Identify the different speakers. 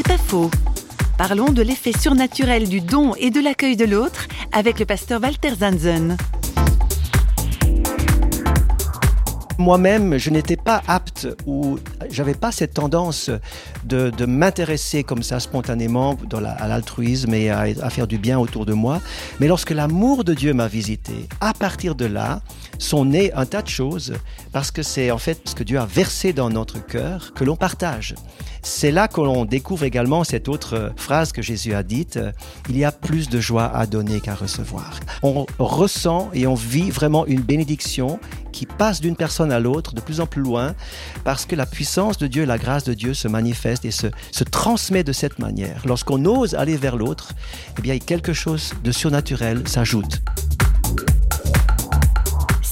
Speaker 1: C'est pas faux. Parlons de l'effet surnaturel du don et de l'accueil de l'autre avec le pasteur Walter Zanzen.
Speaker 2: moi-même, je n'étais pas apte ou j'avais pas cette tendance de, m'intéresser comme ça spontanément à l'altruisme et à, à, faire du bien autour de moi. Mais lorsque l'amour de Dieu m'a visité, à partir de là, sont nées un tas de choses parce que c'est en fait ce que Dieu a versé dans notre cœur que l'on partage. C'est là que l'on découvre également cette autre phrase que Jésus a dite, il y a plus de joie à donner qu'à recevoir. On ressent et on vit vraiment une bénédiction qui passe d'une personne à l'autre de plus en plus loin parce que la puissance de Dieu, la grâce de Dieu se manifeste et se, se transmet de cette manière. Lorsqu'on ose aller vers l'autre, eh bien quelque chose de surnaturel s'ajoute.